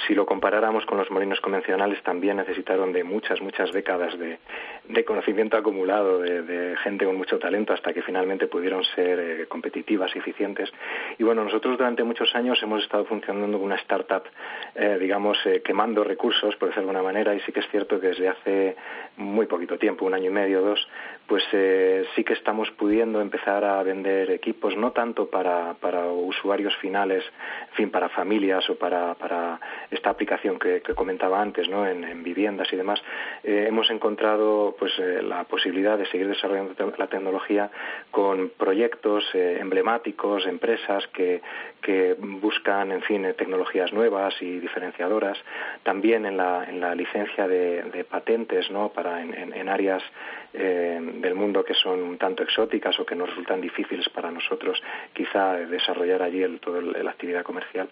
Si lo comparáramos con los molinos convencionales, también necesitaron de muchas, muchas décadas de, conocimiento acumulado, de, de, gente con mucho talento, hasta que finalmente pudieron ser eh, competitivas y eficientes. Y bueno, nosotros durante muchos años hemos estado funcionando como una startup, eh, digamos, eh, quemando recursos, por decirlo de alguna manera, y sí que es cierto que desde hace muy poquito tiempo, un año y medio, dos, pues eh, sí que estamos pudiendo empezar a vender equipos, no tanto para, para usuarios finales, en fin, para familias o para, para esta aplicación que, comentaba antes, ¿no? En, en viviendas y demás, eh, hemos encontrado pues eh, la posibilidad de seguir desarrollando la tecnología con proyectos eh, emblemáticos, empresas que, que buscan, en fin, tecnologías nuevas y diferenciadoras, también en la, en la licencia de, patentes, ¿no? Para en, en, en áreas eh, del mundo que son un tanto exóticas o que nos resultan difíciles para nosotros quizá desarrollar allí el, toda la actividad comercial.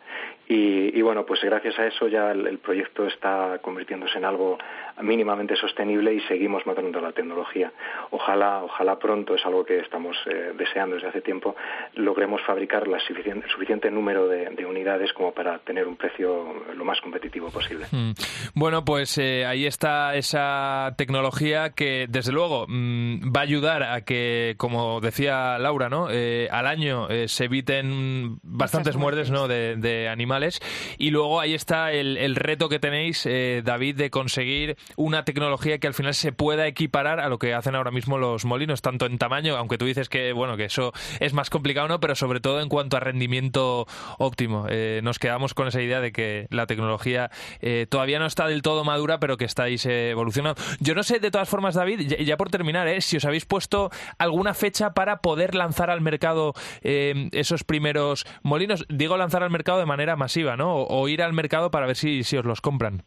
Y, y, bueno pues gracias a eso ya el, proyecto está convirtiéndose en algo mínimamente sostenible y seguimos mejorando la tecnología ojalá ojalá pronto es algo que estamos eh, deseando desde hace tiempo logremos fabricar la suficiente, el suficiente número de, de, unidades como para tener un precio lo más competitivo posible mm. bueno pues eh, ahí está esa tecnología que desde luego mmm, va a ayudar a que, como decía Laura, ¿no? Eh, al año eh, se eviten bastantes muertes, ¿no? De, de, animales. Y luego ahí está el, el reto que tenéis, eh, David, de conseguir una tecnología que al final se pueda equiparar a lo que hacen ahora mismo los molinos, tanto en tamaño, aunque tú dices que, bueno, que eso es más complicado, ¿no? Pero sobre todo en cuanto a rendimiento óptimo. Eh, nos quedamos con esa idea de que la tecnología eh, todavía no está del todo madura, pero que estáis evolucionando. Yo no sé, de todas formas, David, ya, por terminar, ¿eh? si os habéis puesto alguna fecha para poder lanzar al mercado esos primeros molinos. Digo lanzar al mercado de manera masiva, ¿no? O, o ir al mercado para ver si, si os los compran.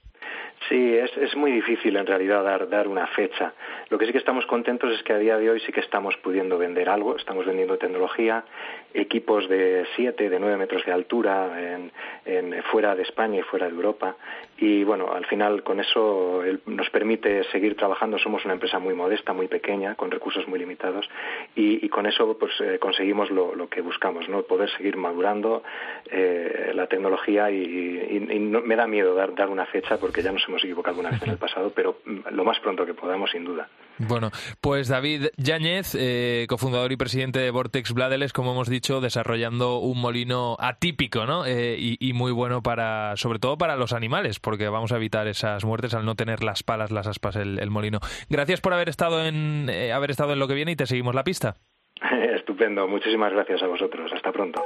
Sí, es, es muy difícil en realidad dar, dar una fecha. Lo que sí que estamos contentos es que a día de hoy sí que estamos pudiendo vender algo, estamos vendiendo tecnología, equipos de 7, de 9 metros de altura en, en, fuera de España y fuera de Europa. Y bueno, al final con eso el, nos permite seguir trabajando. Somos una empresa muy modesta, muy pequeña, con recursos muy limitados y, y con eso pues eh, conseguimos lo, lo, que buscamos, ¿no? Poder seguir madurando eh, la tecnología y, y, y no, me da miedo dar, dar una fecha porque ya nos hemos equivocado alguna vez en el pasado, pero lo más pronto que podamos, sin duda. Bueno, pues David Yáñez, eh, cofundador y presidente de Vortex Bladeles, como hemos dicho, desarrollando un molino atípico, ¿no? Eh, y, muy bueno para, sobre todo para los animales, porque vamos a evitar esas muertes al no tener las palas, las aspas, el, el molino. Gracias por haber estado en eh, haber estado en lo que viene y te seguimos la pista. Estupendo, muchísimas gracias a vosotros. Hasta pronto.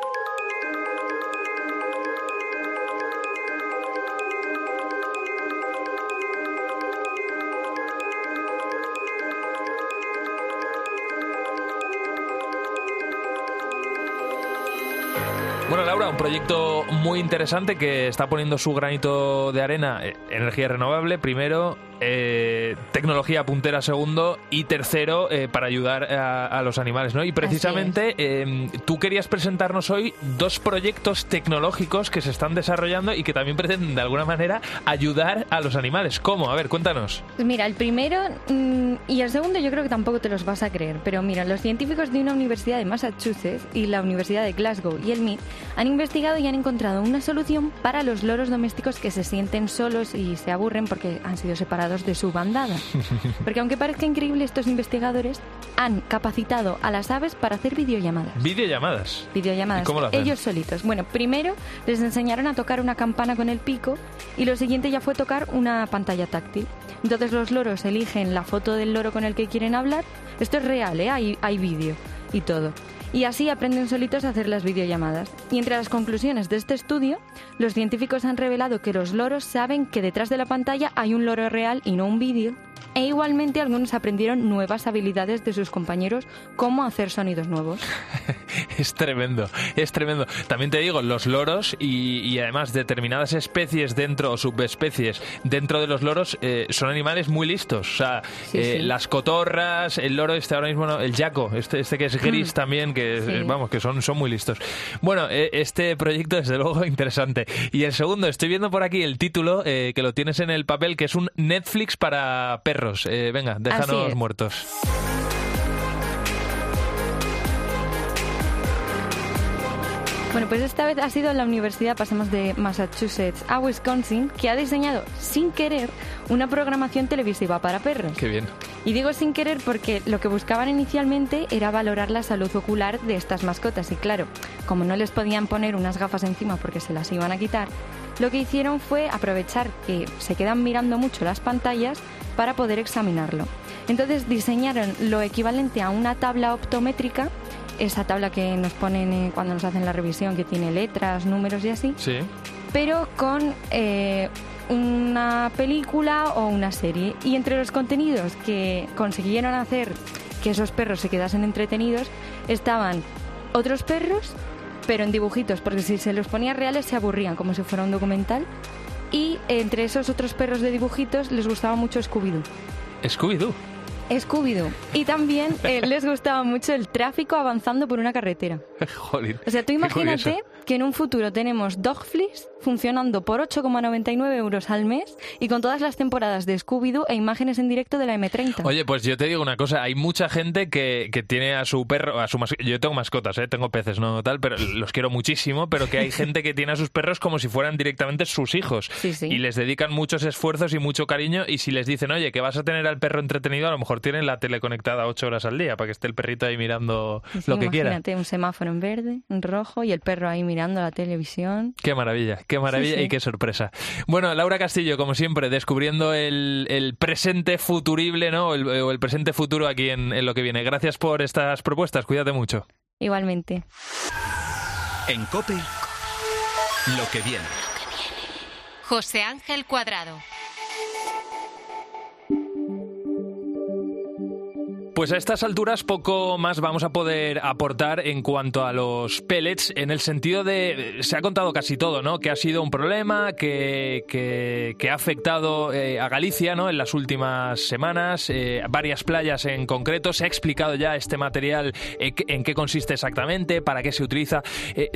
Proyecto muy interesante que está poniendo su granito de arena, eh, energía renovable, primero, eh, tecnología puntera segundo y tercero eh, para ayudar a, a, los animales, ¿no? Y precisamente eh, tú querías presentarnos hoy dos proyectos tecnológicos que se están desarrollando y que también pretenden de alguna manera ayudar a los animales. ¿Cómo? A ver, cuéntanos. Pues mira, el primero mmm, y el segundo yo creo que tampoco te los vas a creer, pero mira, los científicos de una universidad de Massachusetts y la Universidad de Glasgow y el MIT han investigado y han encontrado una solución para los loros domésticos que se sienten solos y se aburren porque han sido separados de su bandada. Porque aunque parezca increíble, estos investigadores han capacitado a las aves para hacer videollamadas. ¿Videollamadas? Videollamadas. ¿Cómo lo hacen? Ellos solitos. Bueno, primero les enseñaron a tocar una campana con el pico y lo siguiente ya fue tocar una pantalla táctil. Entonces los loros eligen la foto del loro con el que quieren hablar. Esto es real, ¿eh? Hay, hay vídeo y todo. Y así aprenden solitos a hacer las videollamadas. Y entre las conclusiones de este estudio, los científicos han revelado que los loros saben que detrás de la pantalla hay un loro real y no un vídeo, e igualmente algunos aprendieron nuevas habilidades de sus compañeros, como hacer sonidos nuevos. es tremendo, es tremendo. También te digo, los loros y, además determinadas especies dentro o subespecies dentro de los loros eh, son animales muy listos. O sea, eh, las cotorras, el loro este ahora mismo, el yaco, este, este que es gris mm. también, que vamos, que son, son muy listos. Bueno, eh, este proyecto desde luego interesante. Y el segundo, estoy viendo por aquí el título, que lo tienes en el papel, que es un Netflix para perros. Eh, venga, déjanos muertos. Bueno, pues esta vez ha sido la universidad, pasamos de Massachusetts a Wisconsin, que ha diseñado sin querer una programación televisiva para perros. Qué bien. Y digo sin querer porque lo que buscaban inicialmente era valorar la salud ocular de estas mascotas. Y claro, como no les podían poner unas gafas encima porque se las iban a quitar, lo que hicieron fue aprovechar que se quedan mirando mucho las pantallas para poder examinarlo. Entonces diseñaron lo equivalente a una tabla optométrica, esa tabla que nos ponen eh, cuando nos hacen la revisión, que tiene letras, números y así, sí. pero con eh, una película o una serie. Y entre los contenidos que consiguieron hacer que esos perros se quedasen entretenidos estaban otros perros, pero en dibujitos, porque si se los ponía reales se aburrían, como si fuera un documental y entre esos otros perros de dibujitos les gustaba mucho Scooby-Doo. Scooby-Doo. Scooby-Doo. Y también eh, les gustaba mucho el tráfico avanzando por una carretera. Joder. O sea, tú imagínate que en un futuro tenemos Dogfleece funcionando por 8,99 euros al mes y con todas las temporadas de Scooby-Doo e imágenes en directo de la M30. Oye, pues yo te digo una cosa, hay mucha gente que, que tiene a su perro, a su yo tengo mascotas, ¿eh? tengo peces, no tal, pero los quiero muchísimo, pero que hay gente que tiene a sus perros como si fueran directamente sus hijos y les dedican muchos esfuerzos y mucho cariño y si les dicen, oye, que vas a tener al perro entretenido, a lo mejor tienen la tele conectada ocho horas al día para que esté el perrito ahí mirando lo que quiera. Imagínate un semáforo en verde, en rojo y el perro ahí mirando la televisión. Qué maravilla, qué maravilla y qué sorpresa. Bueno, Laura Castillo, como siempre, descubriendo el, presente futurible, ¿no? O el, presente futuro aquí en, en lo que viene. Gracias por estas propuestas, cuídate mucho. Igualmente. En COPE, lo que viene. José Ángel Cuadrado. Pues a estas alturas poco más vamos a poder aportar en cuanto a los pellets, en el sentido de, se ha contado casi todo, ¿no? Que ha sido un problema, que, que, ha afectado eh, a Galicia, ¿no? En las últimas semanas, eh, varias playas en concreto, se ha explicado ya este material, eh, en qué consiste exactamente, para qué se utiliza.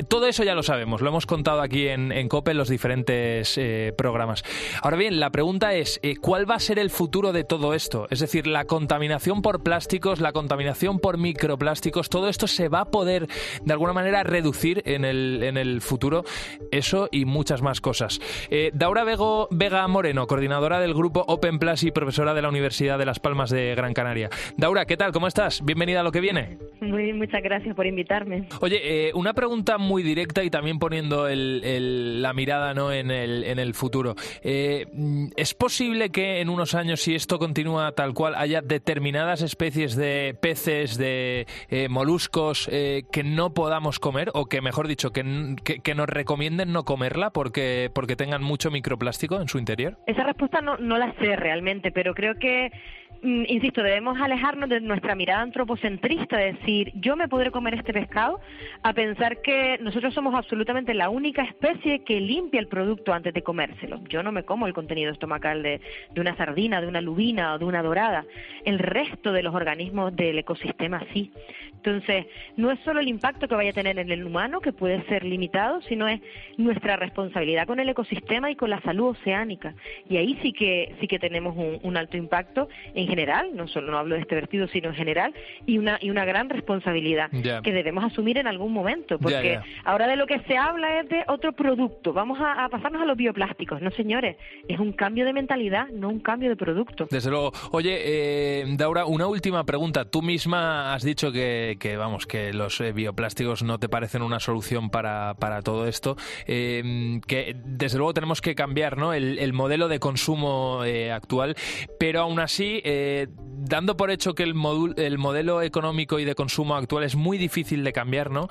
todo eso ya lo sabemos, lo hemos contado aquí en, en COPE en los diferentes programas. Ahora bien, la pregunta es, ¿cuál va a ser el futuro de todo esto? Es decir, la contaminación por plástico la contaminación por microplásticos, todo esto se va a poder de alguna manera reducir en el, en el futuro. Eso y muchas más cosas. Eh, Daura Vego, Vega Moreno, coordinadora del grupo Open Plus y profesora de la Universidad de Las Palmas de Gran Canaria. Daura, ¿qué tal? ¿Cómo estás? Bienvenida a lo que viene. Muy, muchas gracias por invitarme. Oye, eh, una pregunta muy directa y también poniendo la mirada ¿no? en, el, en el futuro. Eh, ¿Es posible que en unos años, si esto continúa tal cual, haya determinadas especies de peces, de eh, moluscos eh, que no podamos comer o que, mejor dicho, que, que, nos recomienden no comerla porque, porque tengan mucho microplástico en su interior? Esa respuesta no, no la sé realmente, pero creo que insisto, debemos alejarnos de nuestra mirada antropocentrista, de decir, yo me podré comer este pescado, a pensar que nosotros somos absolutamente la única especie que limpia el producto antes de comérselo. Yo no me como el contenido estomacal de, de una sardina, de una lubina o de una dorada. El resto de los organismos del ecosistema sí. Entonces, no es solo el impacto que vaya a tener en el humano, que puede ser limitado, sino es nuestra responsabilidad con el ecosistema y con la salud oceánica. Y ahí sí que, sí que tenemos un, alto impacto en general, no solo no hablo de este vertido, sino en general, y una, y una gran responsabilidad que debemos asumir en algún momento, porque ahora de lo que se habla es de otro producto. Vamos a, pasarnos a los bioplásticos. No, señores, es un cambio de mentalidad, no un cambio de producto. Desde luego. Oye, eh, Daura, una última pregunta. Tú misma has dicho que que, vamos, que los eh, bioplásticos no te parecen una solución para, para todo esto, eh, que desde luego tenemos que cambiar ¿no? el, modelo de consumo actual, pero aún así, dando por hecho que el, el modelo económico y de consumo actual es muy difícil de cambiar, ¿no?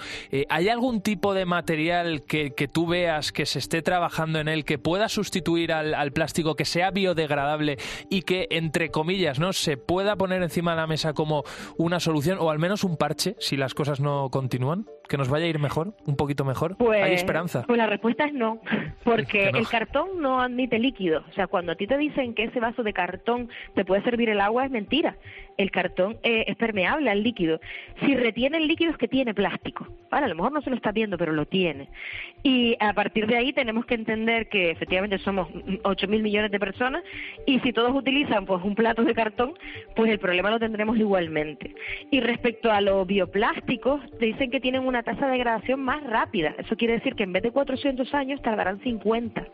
¿Hay algún tipo de material que, que, tú veas que se esté trabajando en él que pueda sustituir al, plástico, que sea biodegradable y que, entre comillas, ¿no? se pueda poner encima de la mesa como una solución o al menos un si las cosas no continúan? ¿Que nos vaya a ir mejor? ¿Un poquito mejor? Pues, ¿Hay esperanza? Pues la respuesta es no, porque el cartón no admite líquido. O sea, cuando a ti te dicen que ese vaso de cartón te puede servir el agua, es mentira. El cartón eh, es permeable al líquido. Si retiene el líquido es que tiene plástico. Vale, a lo mejor no se lo está viendo, pero lo tiene. Y a partir de ahí tenemos que entender que efectivamente somos 8 mil millones de personas y si todos utilizan pues un plato de cartón, pues el problema lo tendremos igualmente. Y respecto a los bioplásticos, te dicen que tienen una tasa de degradación más rápida. Eso quiere decir que en vez de 400 años tardarán 50,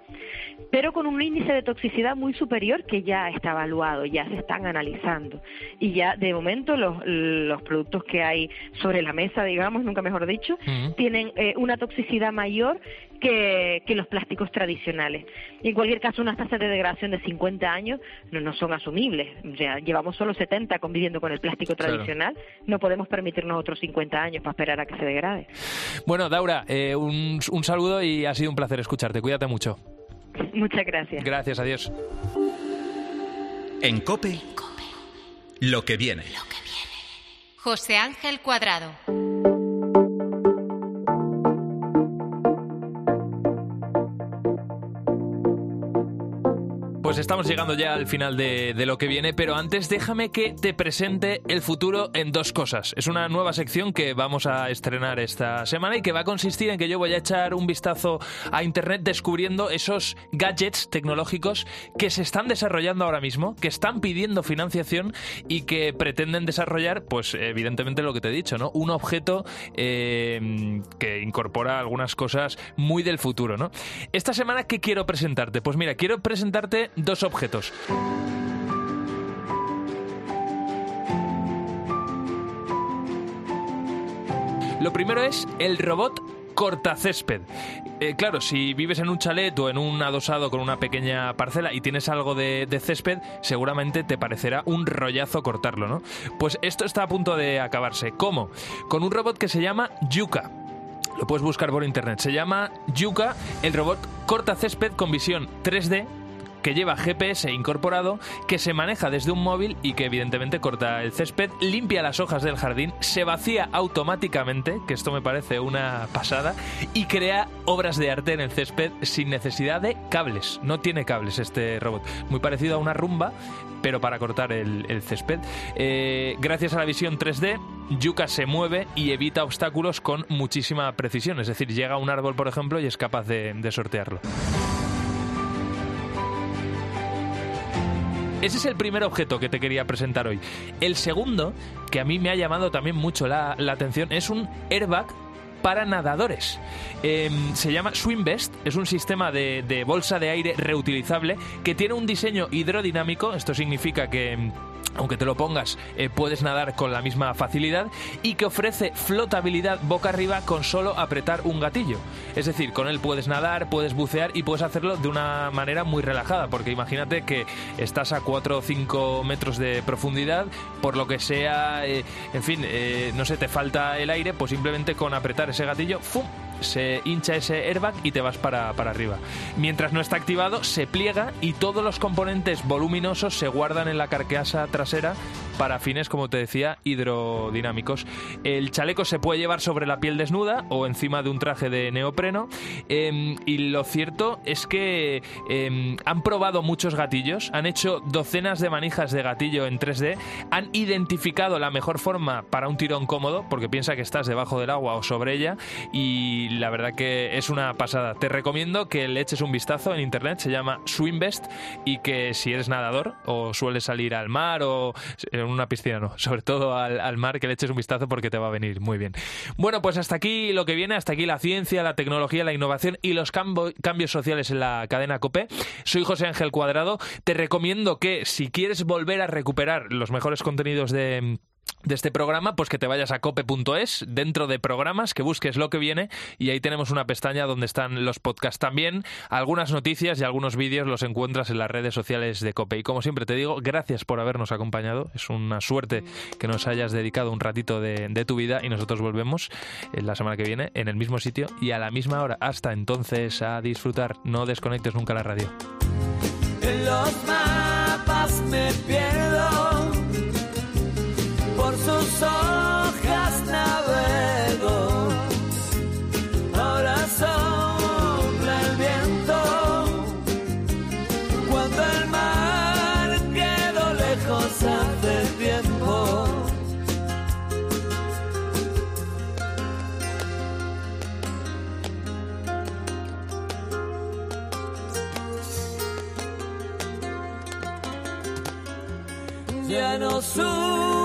pero con un índice de toxicidad muy superior que ya está evaluado, ya se están analizando. Y ya de momento los, los productos que hay sobre la mesa, digamos, nunca mejor dicho, tienen eh, una toxicidad mayor que, los plásticos tradicionales. Y en cualquier caso, unas tasas de degradación de 50 años no, no son asumibles. O sea, llevamos solo 70 conviviendo con el plástico tradicional. No podemos permitirnos otros 50 años para esperar a que se degrade. Bueno, Daura, eh, un, un saludo y ha sido un placer escucharte. Cuídate mucho. Muchas gracias. Gracias, adiós. En COPE, lo que viene. Lo que viene. José Ángel Cuadrado. Estamos llegando ya al final de, lo que viene, pero antes déjame que te presente el futuro en dos cosas. Es una nueva sección que vamos a estrenar esta semana y que va a consistir en que yo voy a echar un vistazo a Internet descubriendo esos gadgets tecnológicos que se están desarrollando ahora mismo, que están pidiendo financiación y que pretenden desarrollar, pues evidentemente lo que te he dicho, ¿no? Un objeto eh, que incorpora algunas cosas muy del futuro, ¿no? Esta semana, ¿qué quiero presentarte? Pues mira, quiero presentarte dos objetos. Lo primero es el robot cortacésped. Eh, claro, si vives en un chalet o en un adosado con una pequeña parcela y tienes algo de, césped, seguramente te parecerá un rollazo cortarlo, ¿no? Pues esto está a punto de acabarse. ¿Cómo? Con un robot que se llama Yuka. Lo puedes buscar por internet. Se llama Yuka, el robot cortacésped con visión 3D que lleva GPS incorporado, que se maneja desde un móvil y que evidentemente corta el césped, limpia las hojas del jardín, se vacía automáticamente, que esto me parece una pasada, y crea obras de arte en el césped sin necesidad de cables. No tiene cables este robot. Muy parecido a una rumba, pero para cortar el, césped. Eh, gracias a la visión 3D, Yuka se mueve y evita obstáculos con muchísima precisión. Es decir, llega a un árbol, por ejemplo, y es capaz de sortearlo. Ese es el primer objeto que te quería presentar hoy. El segundo, que a mí me ha llamado también mucho la, atención, es un airbag para nadadores. Em, se llama Swimbest, es un sistema de, de, bolsa de aire reutilizable que tiene un diseño hidrodinámico, esto significa que aunque te lo pongas, eh, puedes nadar con la misma facilidad y que ofrece flotabilidad boca arriba con solo apretar un gatillo. Es decir, con él puedes nadar, puedes bucear y puedes hacerlo de una manera muy relajada, porque imagínate que estás a 4 o 5 metros de profundidad, por lo que sea, eh, en fin, eh, no sé, te falta el aire, pues simplemente con apretar ese gatillo, ¡fum! Se hincha ese airbag y te vas para, para, arriba. Mientras no está activado, se pliega y todos los componentes voluminosos se guardan en la carcasa trasera para fines, como te decía, hidrodinámicos. El chaleco se puede llevar sobre la piel desnuda o encima de un traje de neopreno. Em, y lo cierto es que em, han probado muchos gatillos, han hecho docenas de manijas de gatillo en 3D, han identificado la mejor forma para un tirón cómodo, porque piensa que estás debajo del agua o sobre ella, y la verdad que es una pasada. Te recomiendo que le eches un vistazo en internet, se llama Swimbest, y que si eres nadador o sueles salir al mar o eh, una piscina no, sobre todo al, mar, que le eches un vistazo porque te va a venir muy bien. Bueno, pues hasta aquí lo que viene, hasta aquí la ciencia, la tecnología, la innovación y los cambios sociales en la cadena COPE. Soy José Ángel Cuadrado. Te recomiendo que si quieres volver a recuperar los mejores contenidos de de este programa, pues que te vayas a cope.es, dentro de programas, que busques lo que viene y ahí tenemos una pestaña donde están los podcasts también. Algunas noticias y algunos vídeos los encuentras en las redes sociales de Cope. Y como siempre te digo, gracias por habernos acompañado. Es una suerte que nos hayas dedicado un ratito de, tu vida y nosotros volvemos la semana que viene en el mismo sitio y a la misma hora. Hasta entonces, a disfrutar. No desconectes nunca la radio. En los mapas me pierdo sus hojas navego. Ahora sopla el viento cuando el mar quedó lejos hace tiempo. Ya no subo